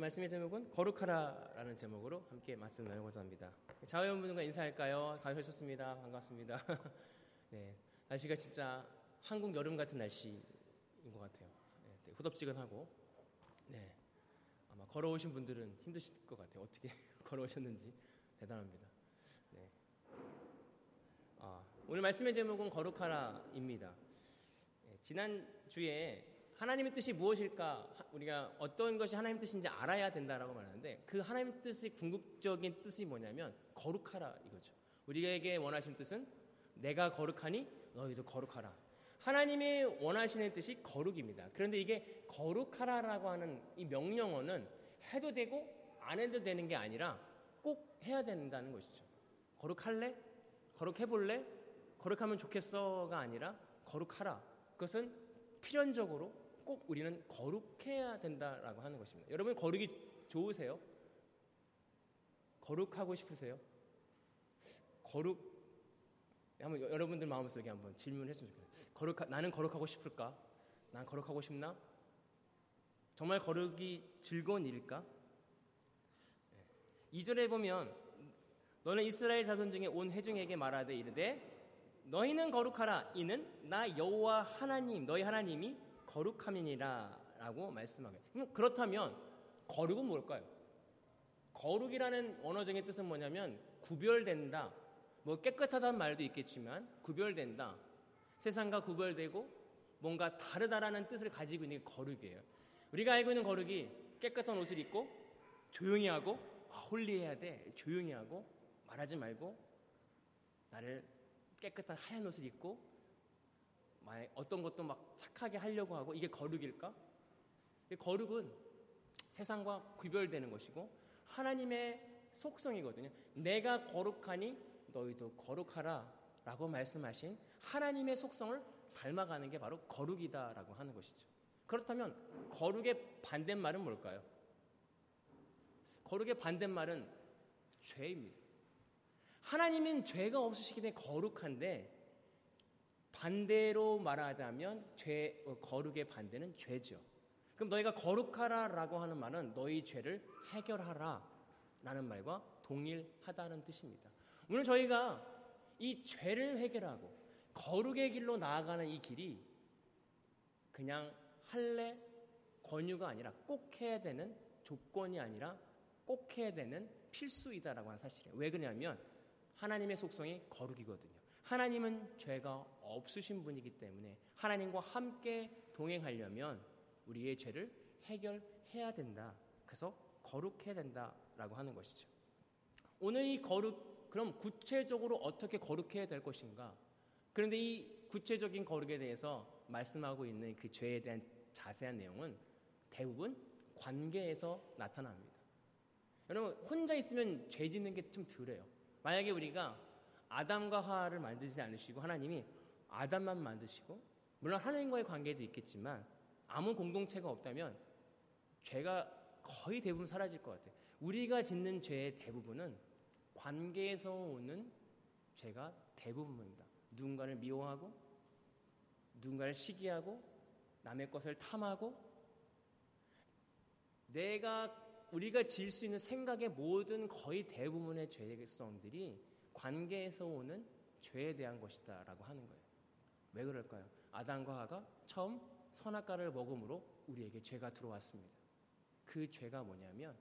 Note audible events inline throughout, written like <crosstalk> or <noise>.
말씀의 제목은 거룩하라라는 제목으로 함께 말씀 나누고자 합니다. 자회원분과 인사할까요? 가셨습니다. 반갑습니다. <laughs> 네, 날씨가 진짜 한국 여름 같은 날씨인 것 같아요. 네, 후덥지근하고, 네, 아마 걸어오신 분들은 힘드실 것 같아요. 어떻게 <laughs> 걸어오셨는지 대단합니다. 네. 아, 오늘 말씀의 제목은 거룩하라입니다. 네, 지난 주에 하나님의 뜻이 무엇일까 우리가 어떤 것이 하나님의 뜻인지 알아야 된다라고 말하는데 그 하나님의 뜻의 궁극적인 뜻이 뭐냐면 거룩하라 이거죠. 우리에게 원하시는 뜻은 내가 거룩하니 너희도 거룩하라. 하나님의 원하시는 뜻이 거룩입니다. 그런데 이게 거룩하라라고 하는 이 명령어는 해도 되고 안 해도 되는 게 아니라 꼭 해야 된다는 것이죠. 거룩할래? 거룩해볼래? 거룩하면 좋겠어가 아니라 거룩하라. 그것은 필연적으로 꼭 우리는 거룩해야 된다라고 하는 것입니다. 여러분 거룩이 좋으세요? 거룩하고 싶으세요? 거룩 한번 여러분들 마음속에 한번 질문했으면 좋겠어요. 거룩 나는 거룩하고 싶을까? 난 거룩하고 싶나? 정말 거룩이 즐거운 일일까? 2절에 보면 너는 이스라엘 자손 중에 온 회중에게 말하되 이르되 너희는 거룩하라 이는 나 여호와 하나님 너희 하나님이 거룩함이니라라고 말씀하게. 그렇다면 거룩은 뭘까요? 거룩이라는 언어적인 뜻은 뭐냐면 구별된다. 뭐 깨끗하다는 말도 있겠지만 구별된다. 세상과 구별되고 뭔가 다르다라는 뜻을 가지고 있는 게 거룩이에요. 우리가 알고 있는 거룩이 깨끗한 옷을 입고 조용히 하고 아, 홀리해야 돼. 조용히 하고 말하지 말고 나를 깨끗한 하얀 옷을 입고 어떤 것도 막 착하게 하려고 하고 이게 거룩일까? 거룩은 세상과 구별되는 것이고 하나님의 속성이거든요. 내가 거룩하니 너희도 거룩하라 라고 말씀하신 하나님의 속성을 닮아가는 게 바로 거룩이다라고 하는 것이죠. 그렇다면 거룩의 반대말은 뭘까요? 거룩의 반대말은 죄입니다. 하나님은 죄가 없으시기 때문에 거룩한데 반대로 말하자면 죄 어, 거룩의 반대는 죄죠. 그럼 너희가 거룩하라라고 하는 말은 너희 죄를 해결하라라는 말과 동일하다는 뜻입니다. 오늘 저희가 이 죄를 해결하고 거룩의 길로 나아가는 이 길이 그냥 할래 권유가 아니라 꼭 해야 되는 조건이 아니라 꼭 해야 되는 필수이다라고 하는 사실이에요. 왜 그러냐면 하나님의 속성이 거룩이거든요. 하나님은 죄가 없으신 분이기 때문에 하나님과 함께 동행하려면 우리의 죄를 해결해야 된다. 그래서 거룩해야 된다라고 하는 것이죠. 오늘 이 거룩 그럼 구체적으로 어떻게 거룩해야 될 것인가? 그런데 이 구체적인 거룩에 대해서 말씀하고 있는 그 죄에 대한 자세한 내용은 대부분 관계에서 나타납니다. 여러분 혼자 있으면 죄 짓는 게좀 덜해요. 만약에 우리가 아담과 하와를 만드지 않으시고 하나님이 아담만 만드시고 물론 하나님과의 관계도 있겠지만 아무 공동체가 없다면 죄가 거의 대부분 사라질 것 같아요. 우리가 짓는 죄의 대부분은 관계에서 오는 죄가 대부분입니다. 누군가를 미워하고 누군가를 시기하고 남의 것을 탐하고 내가 우리가 지을 수 있는 생각의 모든 거의 대부분의 죄성들이 관계에서 오는 죄에 대한 것이다라고 하는 거예요. 왜 그럴까요? 아담과 하가 처음 선악과를 먹음으로 우리에게 죄가 들어왔습니다. 그 죄가 뭐냐면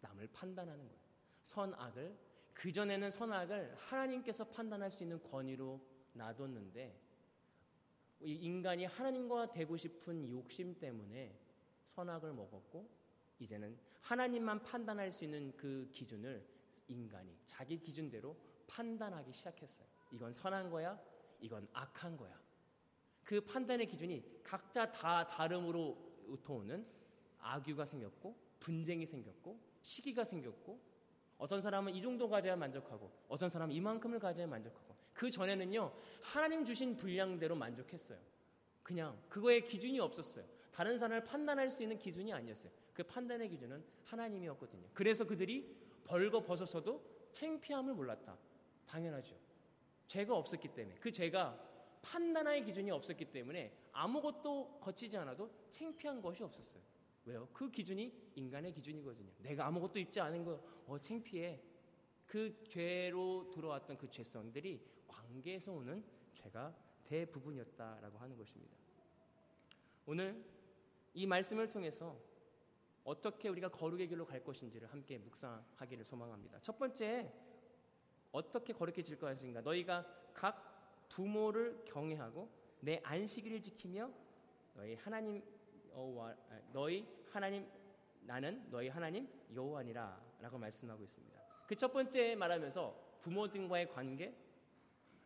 남을 판단하는 거예요. 선악을 그 전에는 선악을 하나님께서 판단할 수 있는 권위로 놔뒀는데 인간이 하나님과 되고 싶은 욕심 때문에 선악을 먹었고 이제는 하나님만 판단할 수 있는 그 기준을 인간이 자기 기준대로 판단하기 시작했어요. 이건 선한 거야, 이건 악한 거야. 그 판단의 기준이 각자 다 다름으로 우토오는 악유가 생겼고 분쟁이 생겼고 시기가 생겼고 어떤 사람은 이 정도 가져야 만족하고 어떤 사람은 이만큼을 가져야 만족하고 그 전에는요 하나님 주신 분량대로 만족했어요. 그냥 그거에 기준이 없었어요. 다른 사람을 판단할 수 있는 기준이 아니었어요. 그 판단의 기준은 하나님이었거든요. 그래서 그들이 벌거 벗어서도 창피함을 몰랐다. 당연하죠. 죄가 없었기 때문에 그 죄가 판단의 기준이 없었기 때문에 아무것도 거치지 않아도 창피한 것이 없었어요. 왜요? 그 기준이 인간의 기준이거든요. 내가 아무것도 입지 않은 거, 어, 창피해. 그 죄로 들어왔던 그 죄성들이 관계에서 오는 죄가 대부분이었다라고 하는 것입니다. 오늘 이 말씀을 통해서 어떻게 우리가 거룩의 길로 갈 것인지를 함께 묵상하기를 소망합니다. 첫 번째, 어떻게 거룩해 질 것인가? 너희가 각 부모를 경외하고 내 안식일을 지키며 너희 하나님 여호와 너희 하나님 나는 너희 하나님 여호와니라라고 말씀하고 있습니다. 그 첫 번째 말하면서 부모들과의 관계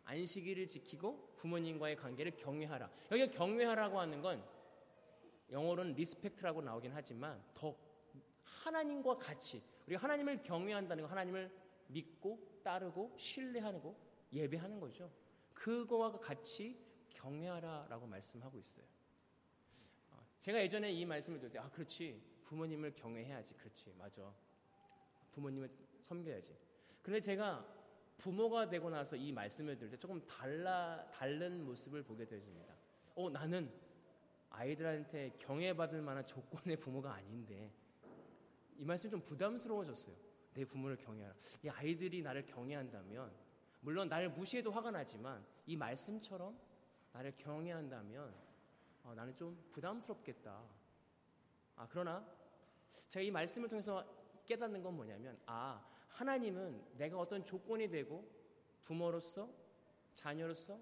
안식일을 지키고 부모님과의 관계를 경외하라. 여기 경외하라고 하는 건 영어로는 respect라고 나오긴 하지만 더 하나님과 같이 우리가 하나님을 경외한다는 거 하나님을 믿고 따르고 신뢰하고 예배하는 거죠. 그거와 같이 경외하라라고 말씀하고 있어요. 어, 제가 예전에 이 말씀을 들을 때, 아, 그렇지. 부모님을 경외해야지. 그렇지. 맞아. 부모님을 섬겨야지. 그런데 제가 부모가 되고 나서 이 말씀을 들을 때 조금 달라, 다른 모습을 보게 되어집니다. 어, 나는 아이들한테 경외받을 만한 조건의 부모가 아닌데, 이 말씀 좀 부담스러워졌어요. 내 부모를 경외하라. 이 아이들이 나를 경외한다면, 물론 나를 무시해도 화가 나지만, 이 말씀처럼 나를 경외한다면, 어, 나는 좀 부담스럽겠다. 아, 그러나, 제가 이 말씀을 통해서 깨닫는 건 뭐냐면, 아, 하나님은 내가 어떤 조건이 되고 부모로서 자녀로서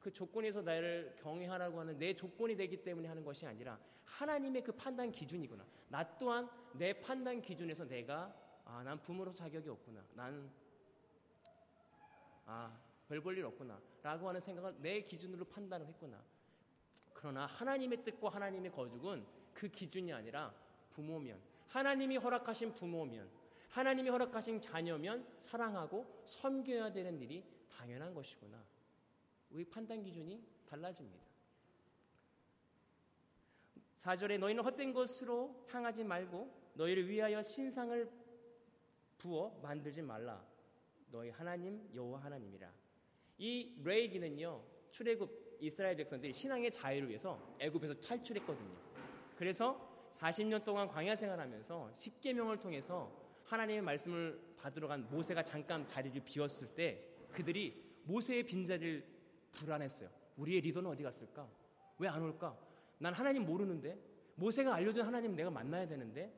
그 조건에서 나를 경외하라고 하는 내 조건이 되기 때문에 하는 것이 아니라 하나님의 그 판단 기준이구나. 나 또한 내 판단 기준에서 내가 아, 난 부모로 자격이 없구나. 난 아, 별 볼 일 없구나. 라고 하는 생각을 내 기준으로 판단을 했구나. 그러나 하나님의 뜻과 하나님의 거죽은 그 기준이 아니라 부모면, 하나님이 허락하신 부모면, 하나님이 허락하신 자녀면 사랑하고 섬겨야 되는 일이 당연한 것이구나. 우리 판단 기준이 달라집니다. 4절에 너희는 헛된 것으로 향하지 말고 너희를 위하여 신상을 부어 만들지 말라. 너희 하나님 여호와 하나님이라. 이 레이기는요. 출애굽 이스라엘 백성들이 신앙의 자유를 위해서 애굽에서 탈출했거든요. 그래서 40년 동안 광야 생활하면서 십계명을 통해서 하나님의 말씀을 받으러 간 모세가 잠깐 자리를 비웠을 때 그들이 모세의 빈자리를 불안했어요. 우리의 리더는 어디 갔을까? 왜 안 올까? 난 하나님 모르는데 모세가 알려준 하나님 내가 만나야 되는데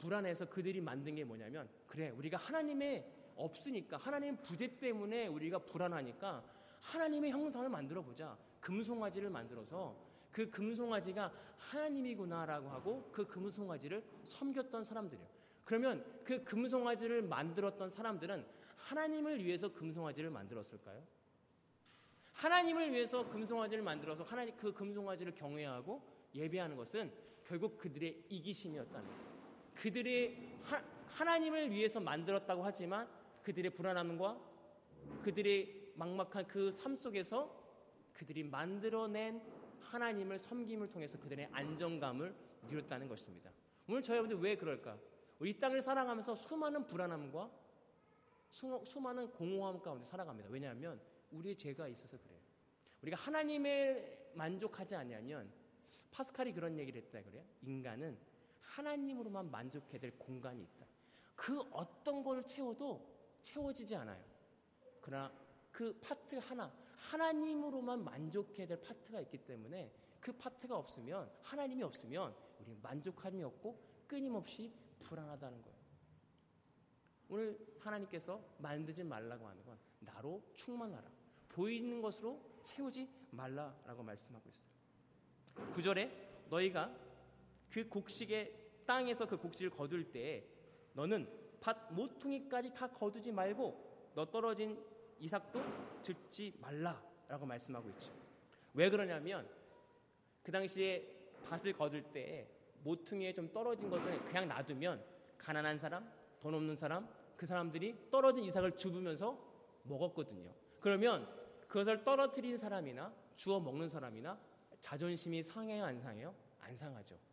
불안해서 그들이 만든 게 뭐냐면 그래 우리가 하나님의 없으니까 하나님 부재 때문에 우리가 불안하니까 하나님의 형상을 만들어 보자 금송아지를 만들어서 그 금송아지가 하나님이구나라고 하고 그 금송아지를 섬겼던 사람들이에요. 그러면 그 금송아지를 만들었던 사람들은 하나님을 위해서 금송아지를 만들었을까요? 하나님을 위해서 금송아지를 만들어서 하나님 그 금송아지를 경외하고 예배하는 것은 결국 그들의 이기심이었다는 거예요. 그들의 하, 하나님을 위해서 만들었다고 하지만 그들의 불안함과 그들의 막막한 그 삶 속에서 그들이 만들어낸 하나님을 섬김을 통해서 그들의 안정감을 누렸다는 것입니다. 오늘 저희 여러분들 왜 그럴까? 이 땅을 살아가면서 수많은 불안함과 수, 수많은 공허함 가운데 살아갑니다. 왜냐하면 우리의 죄가 있어서 그래요. 우리가 하나님에 만족하지 않으면 파스칼이 그런 얘기를 했다 그래요. 인간은 하나님으로만 만족해야 될 공간이 있다. 그 어떤 걸 채워도 채워지지 않아요. 그러나 그 파트 하나, 하나님으로만 만족해야 될 파트가 있기 때문에 그 파트가 없으면, 하나님이 없으면 우리는 만족함이 없고 끊임없이 불안하다는 거예요. 오늘 하나님께서 만들지 말라고 하는 건 나로 충만하라. 보이는 것으로 채우지 말라라고 말씀하고 있어요. 9절에 너희가 그 곡식의 땅에서 그 곡식을 거둘 때 너는 밭 모퉁이까지 다 거두지 말고 너 떨어진 이삭도 듣지 말라라고 말씀하고 있죠. 왜 그러냐면 그 당시에 밭을 거둘 때 모퉁이에 좀 떨어진 것을 그냥 놔두면 가난한 사람, 돈 없는 사람, 그 사람들이 떨어진 이삭을 주부면서 먹었거든요. 그러면 그것을 떨어뜨린 사람이나 주워 먹는 사람이나 자존심이 상해요, 안 상해요? 안 상하죠.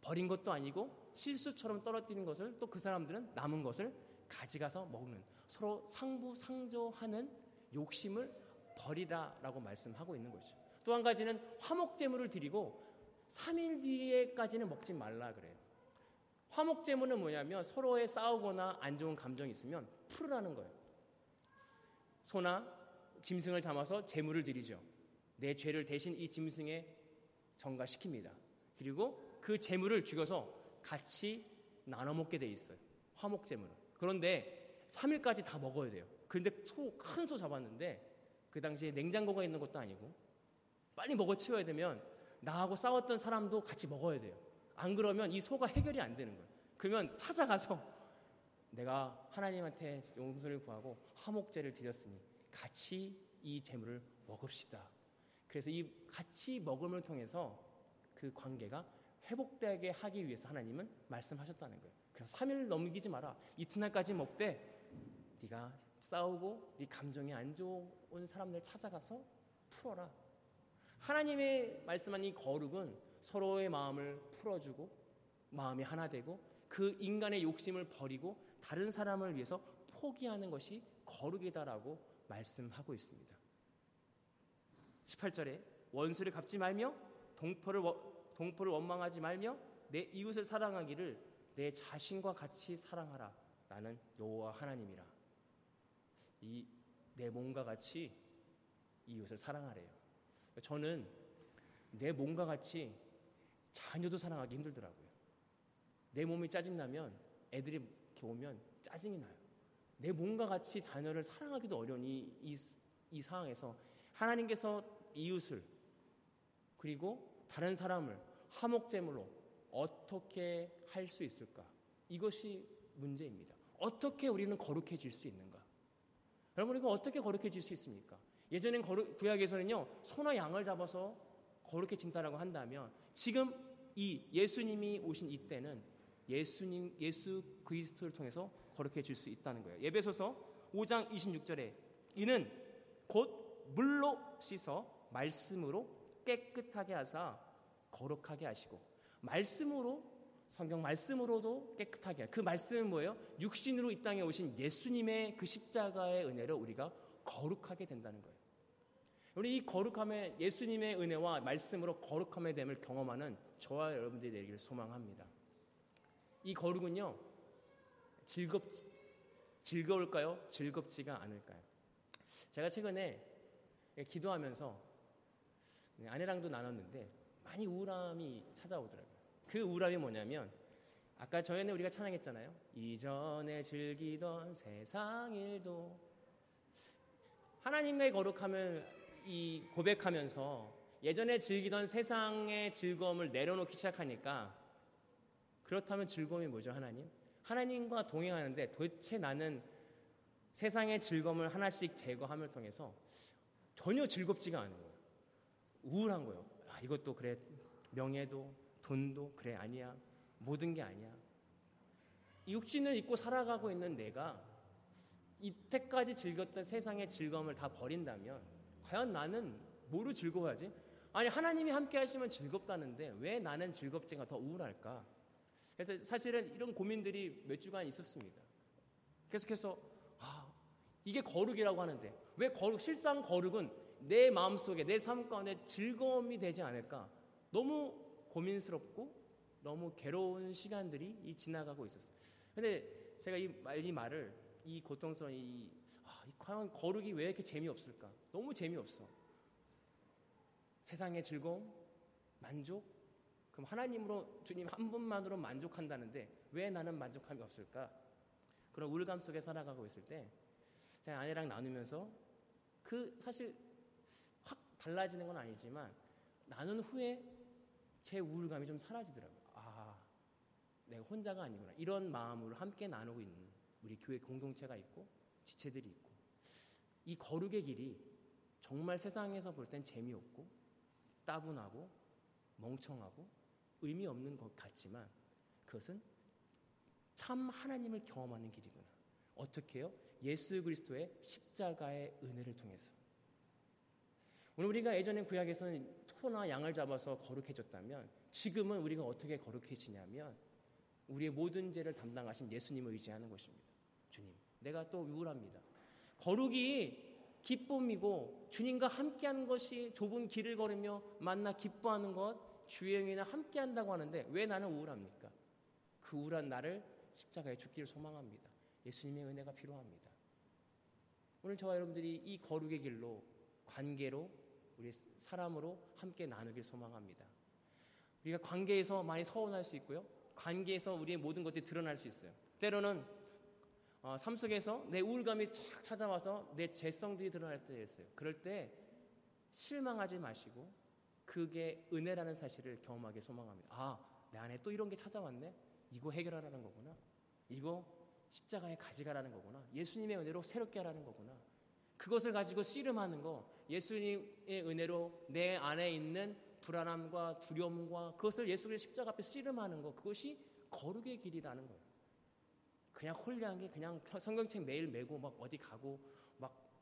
버린 것도 아니고 실수처럼 떨어뜨린 것을 또 그 사람들은 남은 것을 가져가서 먹는 서로 상부상조하는 욕심을 버리다라고 말씀하고 있는 거죠. 또 한 가지는 화목제물을 드리고 3일 뒤에까지는 먹지 말라 그래요. 화목제물은 뭐냐면 서로의 싸우거나 안 좋은 감정이 있으면 풀으라는 거예요. 소나 짐승을 담아서 제물을 드리죠. 내 죄를 대신 이 짐승에 전가시킵니다. 그리고 그 제물을 죽여서 같이 나눠 먹게 돼 있어요. 화목제물은. 그런데 3일까지 다 먹어야 돼요. 근데 소, 큰 소 잡았는데 그 당시에 냉장고가 있는 것도 아니고 빨리 먹어 치워야 되면 나하고 싸웠던 사람도 같이 먹어야 돼요. 안 그러면 이 소가 해결이 안 되는 거예요. 그러면 찾아가서 내가 하나님한테 용서를 구하고 화목제를 드렸으니 같이 이 재물을 먹읍시다. 그래서 이 같이 먹음을 통해서 그 관계가 회복되게 하기 위해서 하나님은 말씀하셨다는 거예요. 그래서 3일 넘기지 마라. 이튿날까지 먹되 네가 싸우고 네 감정이 안 좋은 사람들 찾아가서 풀어라. 하나님의 말씀한 이 거룩은 서로의 마음을 풀어주고 마음이 하나 되고 그 인간의 욕심을 버리고 다른 사람을 위해서 포기하는 것이 거룩이다라고 말씀하고 있습니다. 18절에 원수를 갚지 말며 동포를 동포를 원망하지 말며 내 이웃을 사랑하기를 내 자신과 같이 사랑하라. 나는 여호와 하나님이라. 이 내 몸과 같이 이웃을 사랑하래요. 저는 내 몸과 같이 자녀도 사랑하기 힘들더라고요. 내 몸이 짜증나면 애들이 이렇게 오면 짜증이 나요. 내 몸과 같이 자녀를 사랑하기도 어려운 이, 이, 이 상황에서 하나님께서 이웃을 그리고 다른 사람을 화목제물로 어떻게 할 수 있을까? 이것이 문제입니다. 어떻게 우리는 거룩해질 수 있는가? 여러분, 이거 어떻게 거룩해질 수 있습니까? 예전엔 거룩, 구약에서는요, 소나 양을 잡아서 거룩해진다라고 한다면, 지금 이 예수님이 오신 이때는 예수님, 예수 그리스도를 통해서 거룩해질 수 있다는 거예요. 예배소서 5장 26절에 이는 곧 물로 씻어 말씀으로 깨끗하게 하사 거룩하게 하시고 말씀으로 성경 말씀으로도 깨끗하게 그 말씀은 뭐예요? 육신으로 이 땅에 오신 예수님의 그 십자가의 은혜로 우리가 거룩하게 된다는 거예요. 우리 이 거룩함의 예수님의 은혜와 말씀으로 거룩함의 됨을 경험하는 저와 여러분들이 되기를 소망합니다. 이 거룩은요 즐겁 즐거울까요? 즐겁지가 않을까요? 제가 최근에 기도하면서 아내랑도 나눴는데 많이 우울함이 찾아오더라고요. 그 우울함이 뭐냐면 아까 저희는 우리가 찬양했잖아요. 이전에 즐기던 세상 일도 하나님의 거룩함을 이 고백하면서 예전에 즐기던 세상의 즐거움을 내려놓기 시작하니까 그렇다면 즐거움이 뭐죠, 하나님? 하나님과 동행하는데 도대체 나는 세상의 즐거움을 하나씩 제거함을 통해서 전혀 즐겁지가 않은 거예요. 우울한 거예요. 아, 이것도 그래. 명예도, 돈도 그래. 아니야. 모든 게 아니야. 육신을 입고 살아가고 있는 내가 이때까지 즐겼던 세상의 즐거움을 다 버린다면 과연 나는 뭐로 즐거워하지? 아니 하나님이 함께 하시면 즐겁다는데 왜 나는 즐겁지가 더 우울할까? 그래서 사실은 이런 고민들이 몇 주간 있었습니다. 계속해서 아, 이게 거룩이라고 하는데 왜 거룩 실상 거룩은 내 마음속에 내 삶 가운데 즐거움이 되지 않을까? 너무 고민스럽고 너무 괴로운 시간들이 지나가고 있었어요. 근데 제가 이, 이 말을 이 고통스러운 이, 아, 과연 거룩이 왜 이렇게 재미없을까? 너무 재미없어. 세상의 즐거움, 만족, 그럼 하나님으로 주님 한 분만으로 만족한다는데 왜 나는 만족함이 없을까? 그런 우울감 속에 살아가고 있을 때 제가 아내랑 나누면서 그 사실 확 달라지는 건 아니지만 나눈 후에 제 우울감이 좀 사라지더라고요. 아, 내가 혼자가 아니구나. 이런 마음으로 함께 나누고 있는 우리 교회 공동체가 있고 지체들이 있고 이 거룩의 길이 정말 세상에서 볼 땐 재미없고 따분하고 멍청하고 의미 없는 것 같지만 그것은 참 하나님을 경험하는 길이구나. 어떻게 요 예수 그리스도의 십자가의 은혜를 통해서. 오늘 우리가 예전에 구약에서는 소나 양을 잡아서 거룩해졌다면 지금은 우리가 어떻게 거룩해지냐면 우리의 모든 죄를 담당하신 예수님을 의지하는 것입니다. 주님, 내가 또 우울합니다. 거룩이 기쁨이고 주님과 함께하는 것이 좁은 길을 걸으며 만나 기뻐하는 것 주의 영이나 함께한다고 하는데 왜 나는 우울합니까? 그 우울한 나를 십자가에 죽기를 소망합니다. 예수님의 은혜가 필요합니다. 오늘 저와 여러분들이 이 거룩의 길로 관계로 우리 사람으로 함께 나누길 소망합니다. 우리가 관계에서 많이 서운할 수 있고요. 관계에서 우리의 모든 것들이 드러날 수 있어요. 때로는 어, 삶 속에서 내 우울감이 착 찾아와서 내 죄성들이 드러날 때가 있어요. 그럴 때 실망하지 마시고 그게 은혜라는 사실을 경험하게 소망합니다. 아, 내 안에 또 이런 게 찾아왔네? 이거 해결하라는 거구나. 이거 십자가에 가져가라는 거구나. 예수님의 은혜로 새롭게 하라는 거구나. 그것을 가지고 씨름하는 거, 예수님의 은혜로 내 안에 있는 불안함과 두려움과 그것을 예수 그 십자가 앞에 씨름하는 거, 그것이 거룩의 길이라는 거예요. 그냥 홀리한 게 그냥 성경책 매일 메고 막 어디 가고 막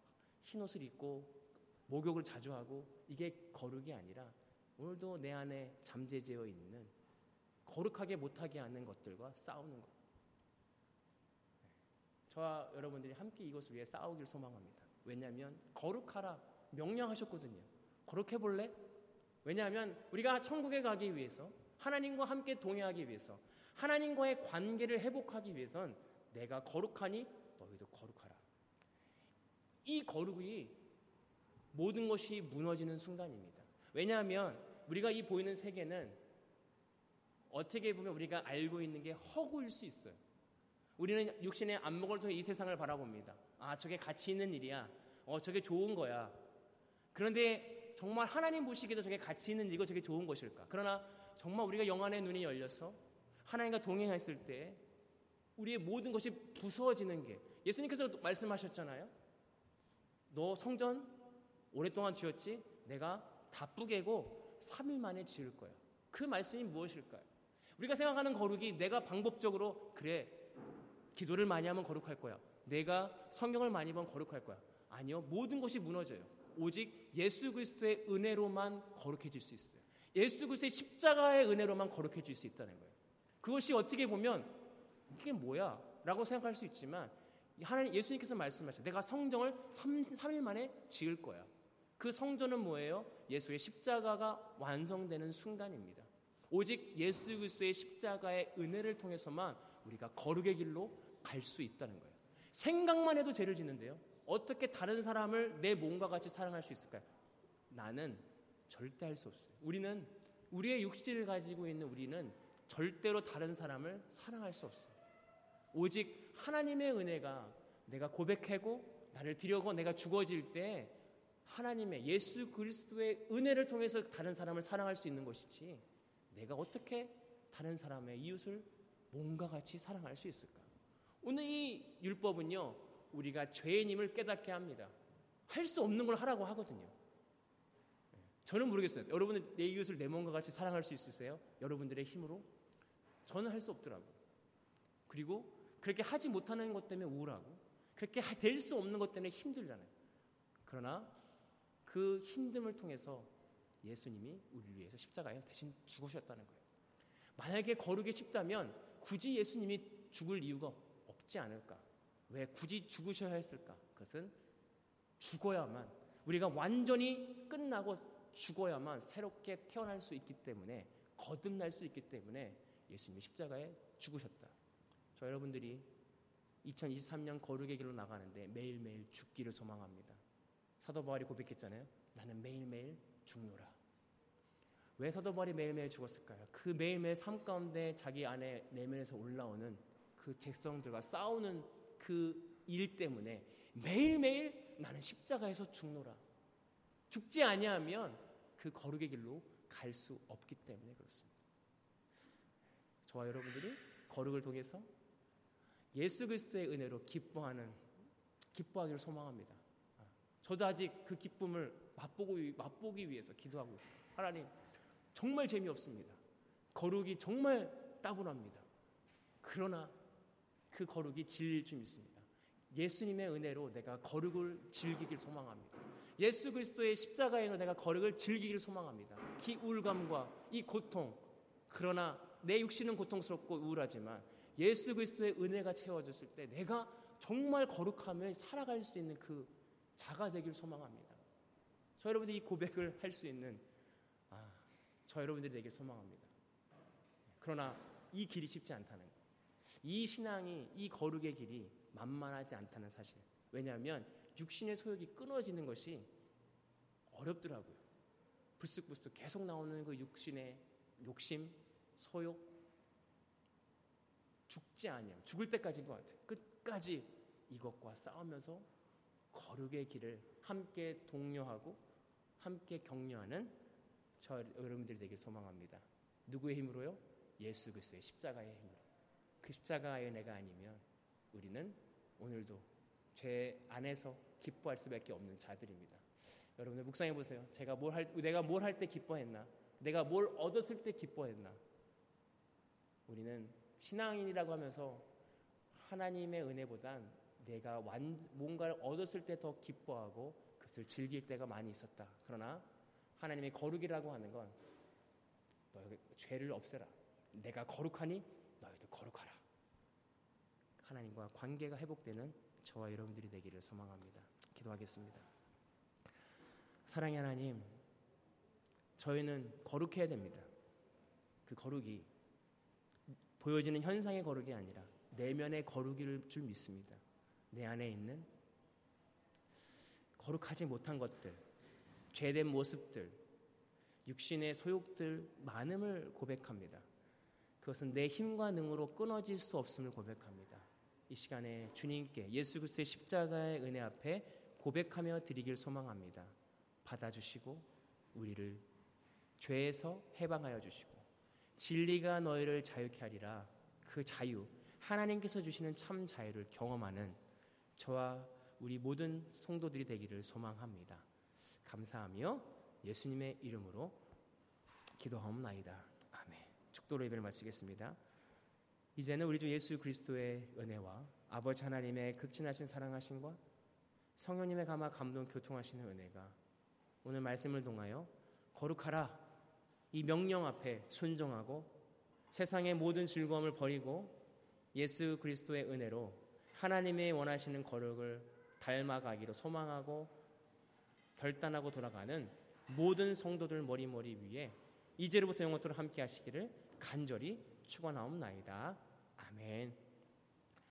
흰옷을 입고 목욕을 자주 하고 이게 거룩이 아니라 오늘도 내 안에 잠재되어 있는 거룩하게 못하게 하는 것들과 싸우는 것. 저와 여러분들이 함께 이것을 위해 싸우길 소망합니다. 왜냐하면 거룩하라 명령하셨거든요. 거룩해 볼래? 왜냐하면 우리가 천국에 가기 위해서 하나님과 함께 동행하기 위해서 하나님과의 관계를 회복하기 위해선 내가 거룩하니 너희도 거룩하라. 이 거룩이 모든 것이 무너지는 순간입니다. 왜냐하면 우리가 이 보이는 세계는 어떻게 보면 우리가 알고 있는 게 허구일 수 있어요. 우리는 육신의 안목을 통해 이 세상을 바라봅니다. 아, 저게 가치 있는 일이야. 어, 저게 좋은 거야. 그런데 정말 하나님 보시기에도 저게 가치 있는 일이고 저게 좋은 것일까? 그러나 정말 우리가 영안의 눈이 열려서 하나님과 동행했을 때 우리의 모든 것이 부서지는 게 예수님께서 말씀하셨잖아요. 너 성전 오랫동안 지었지? 내가 다 뿌개고 3일 만에 지을 거야. 그 말씀이 무엇일까요? 우리가 생각하는 거룩이 내가 방법적으로 그래 기도를 많이 하면 거룩할 거야. 내가 성경을 많이 보면 거룩할 거야. 아니요. 모든 것이 무너져요. 오직 예수 그리스도의 은혜로만 거룩해질 수 있어요. 예수 그리스도의 십자가의 은혜로만 거룩해질 수 있다는 거예요. 그것이 어떻게 보면 이게 뭐야? 라고 생각할 수 있지만 하나님 예수님께서 말씀하셨어요. 내가 성정을 3, 3일 만에 지을 거야. 그 성전은 뭐예요? 예수의 십자가가 완성되는 순간입니다. 오직 예수 그리스도의 십자가의 은혜를 통해서만 우리가 거룩의 길로 갈 수 있다는 거예요. 생각만 해도 죄를 짓는데요. 어떻게 다른 사람을 내 몸과 같이 사랑할 수 있을까요? 나는 절대 할 수 없어요. 우리는 우리의 육신을 가지고 있는 우리는 절대로 다른 사람을 사랑할 수 없어요. 오직 하나님의 은혜가 내가 고백하고 나를 드려고 내가 죽어질 때 하나님의 예수 그리스도의 은혜를 통해서 다른 사람을 사랑할 수 있는 것이지 내가 어떻게 다른 사람의 이웃을 몸과 같이 사랑할 수 있을까? 오늘 이 율법은요, 우리가 죄인임을 깨닫게 합니다. 할 수 없는 걸 하라고 하거든요. 저는 모르겠어요. 여러분은 내 이웃을 내 몸과 같이 사랑할 수 있으세요? 여러분들의 힘으로? 저는 할 수 없더라고요. 그리고 그렇게 하지 못하는 것 때문에 우울하고, 그렇게 될 수 없는 것 때문에 힘들잖아요. 그러나 그 힘듦을 통해서 예수님이 우리를 위해서 십자가에서 대신 죽으셨다는 거예요. 만약에 거룩이 쉽다면 굳이 예수님이 죽을 이유가 없 지 않을까? 왜 굳이 죽으셔야 했을까? 그것은 죽어야만 우리가 완전히 끝나고 죽어야만 새롭게 태어날 수 있기 때문에 거듭날 수 있기 때문에 예수님이 십자가에 죽으셨다. 저 여러분들이 2023년 거룩의 길로 나가는데 매일매일 죽기를 소망합니다. 사도 바울이 고백했잖아요. 나는 매일매일 죽노라. 왜 사도 바울이 매일매일 죽었을까요? 그 매일매일 삶 가운데 자기 안에 내면에서 올라오는 그 책성들과 싸우는 그 일 때문에 매일매일 나는 십자가에서 죽노라. 죽지 아니하면 그 거룩의 길로 갈 수 없기 때문에 그렇습니다. 저와 여러분들이 거룩을 통해서 예수 그리스도의 은혜로 기뻐하는 기뻐하기를 소망합니다. 저도 아직 그 기쁨을 맛보고 맛보기 위해서 기도하고 있어요. 하나님 정말 재미없습니다. 거룩이 정말 따분합니다. 그러나 그 거룩이 진리일 줄 믿습니다. 예수님의 은혜로 내가 거룩을 즐기길 소망합니다. 예수 그리스도의 십자가에로 내가 거룩을 즐기길 소망합니다. 기 우울감과 이 고통 그러나 내 육신은 고통스럽고 우울하지만 예수 그리스도의 은혜가 채워졌을 때 내가 정말 거룩함을 살아갈 수 있는 그 자가 되길 소망합니다. 저 여러분들이 이 고백을 할 수 있는 아, 저 여러분들이 되길 소망합니다. 그러나 이 길이 쉽지 않다는 거. 이 신앙이 이 거룩의 길이 만만하지 않다는 사실. 왜냐하면 육신의 소욕이 끊어지는 것이 어렵더라고요. 불쑥불쑥 계속 나오는 그 육신의 욕심, 소욕, 죽지 아니함. 죽을 때까지인 것 같아요. 끝까지 이것과 싸우면서 거룩의 길을 함께 독려하고 함께 격려하는 저 여러분들이 되길 소망합니다. 누구의 힘으로요? 예수 그리스도의 십자가의 힘으로. 그 십자가의 은혜가 아니면 우리는 오늘도 죄 안에서 기뻐할 수밖에 없는 자들입니다. 여러분들 묵상해 보세요. 제가 뭘 할, 내가 뭘 할 때 기뻐했나? 내가 뭘 얻었을 때 기뻐했나? 우리는 신앙인이라고 하면서 하나님의 은혜보단 내가 완, 뭔가를 얻었을 때 더 기뻐하고 그것을 즐길 때가 많이 있었다. 그러나 하나님의 거룩이라고 하는 건 너희 죄를 없애라. 내가 거룩하니 너희도 거룩하라. 하나님과 관계가 회복되는 저와 여러분들이 되기를 소망합니다. 기도하겠습니다. 사랑의 하나님, 저희는 거룩해야 됩니다. 그 거룩이 보여지는 현상의 거룩이 아니라 내면의 거룩일 줄 믿습니다. 내 안에 있는 거룩하지 못한 것들, 죄된 모습들, 육신의 소욕들 많음을 고백합니다. 그것은 내 힘과 능으로 끊어질 수 없음을 고백합니다. 이 시간에 주님께 예수 그리스도의 십자가의 은혜 앞에 고백하며 드리길 소망합니다. 받아주시고 우리를 죄에서 해방하여 주시고 진리가 너희를 자유케 하리라 그 자유 하나님께서 주시는 참 자유를 경험하는 저와 우리 모든 성도들이 되기를 소망합니다. 감사하며 예수님의 이름으로 기도하옵나이다. 아멘. 축도로 예배를 마치겠습니다. 이제는 우리 주 예수 그리스도의 은혜와 아버지 하나님의 극진하신 사랑하심과 성령님의 감화 감동 교통하시는 은혜가 오늘 말씀을 통하여 거룩하라 이 명령 앞에 순종하고 세상의 모든 즐거움을 버리고 예수 그리스도의 은혜로 하나님의 원하시는 거룩을 닮아가기로 소망하고 결단하고 돌아가는 모든 성도들 머리머리 위에 이제로부터 영원토록 함께 하시기를 간절히 축원하옵나이다. 아멘.